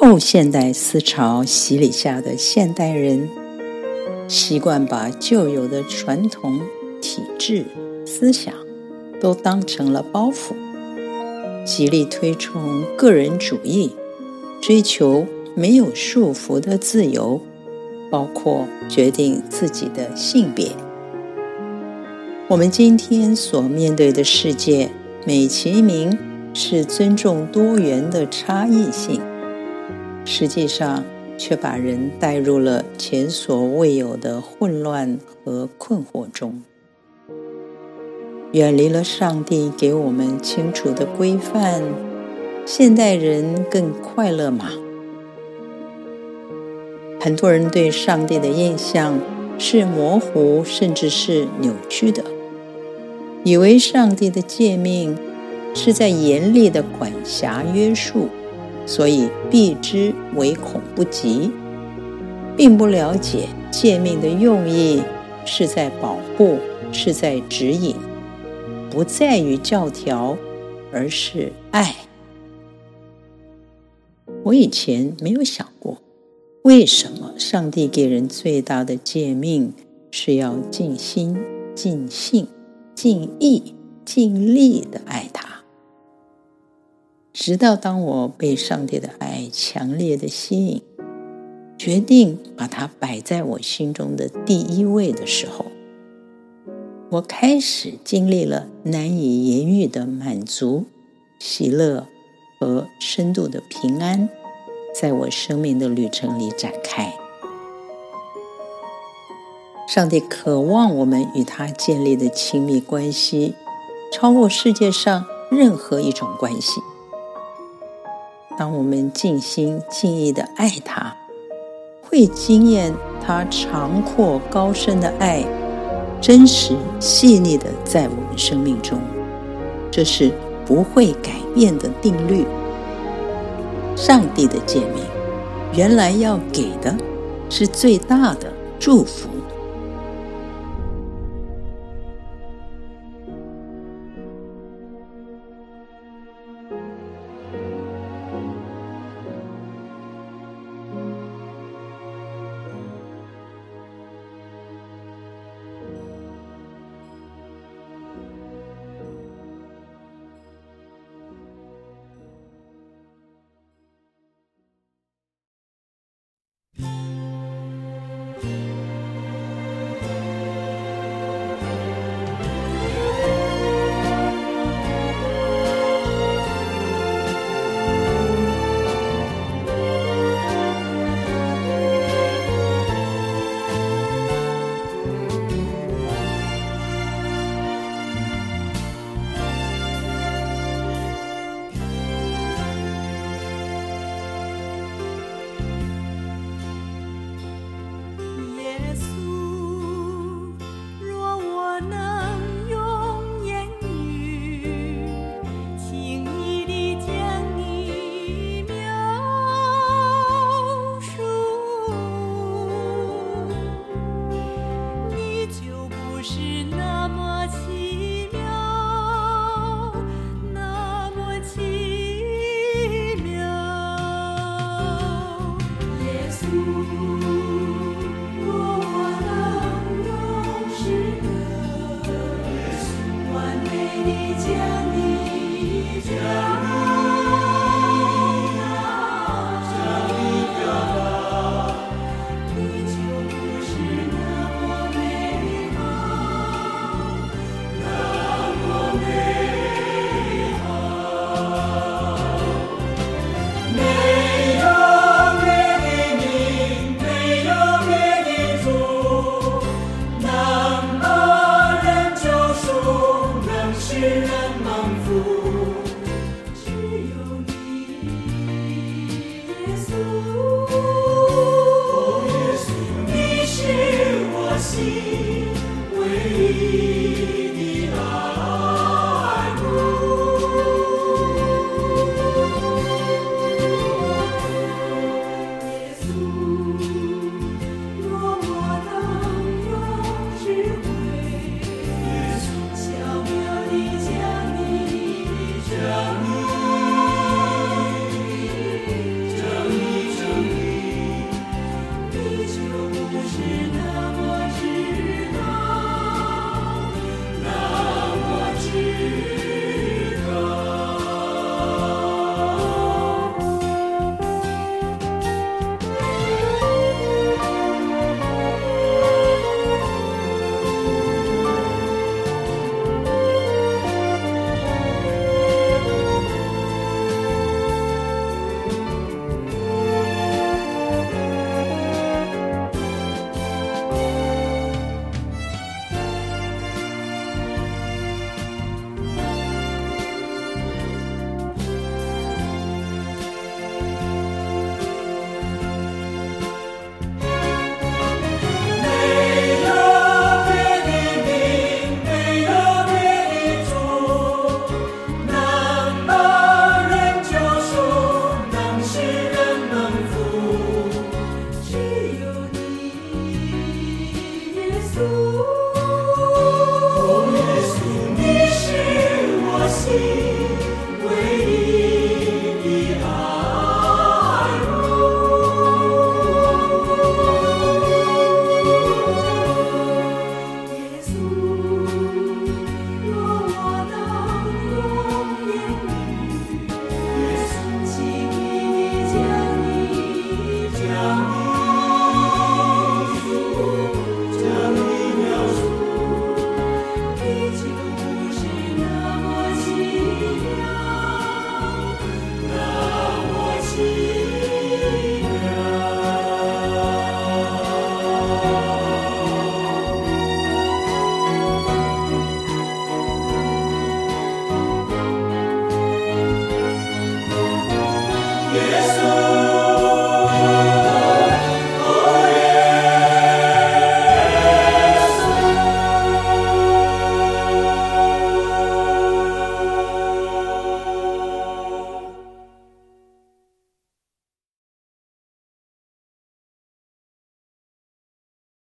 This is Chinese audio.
后现代思潮洗礼下的现代人，习惯把旧有的传统体制思想都当成了包袱，极力推崇个人主义，追求没有束缚的自由，包括决定自己的性别。我们今天所面对的世界，美其名是尊重多元的差异性，实际上却把人带入了前所未有的混乱和困惑中。远离了上帝给我们清楚的规范，现代人更快乐吗？很多人对上帝的印象是模糊，甚至是扭曲的。以为上帝的诫命是在严厉的管辖约束，所以避之唯恐不及，并不了解诫命的用意是在保护，是在指引，不在于教条，而是爱。我以前没有想过，为什么上帝给人最大的诫命是要尽心尽性。尽意尽力的爱，直到当我被上帝的爱强烈的吸引，决定把它摆在我心中的第一位的时候，我开始经历了难以言喻的满足、喜乐和深度的平安，在我生命的旅程里展开。上帝渴望我们与他建立的亲密关系，超过世界上任何一种关系。当我们尽心尽意的爱他，会惊艳他长阔高深的爱，真实细腻的在我们生命中。这是不会改变的定律。上帝的诫命，原来要给的是最大的祝福。你见。see.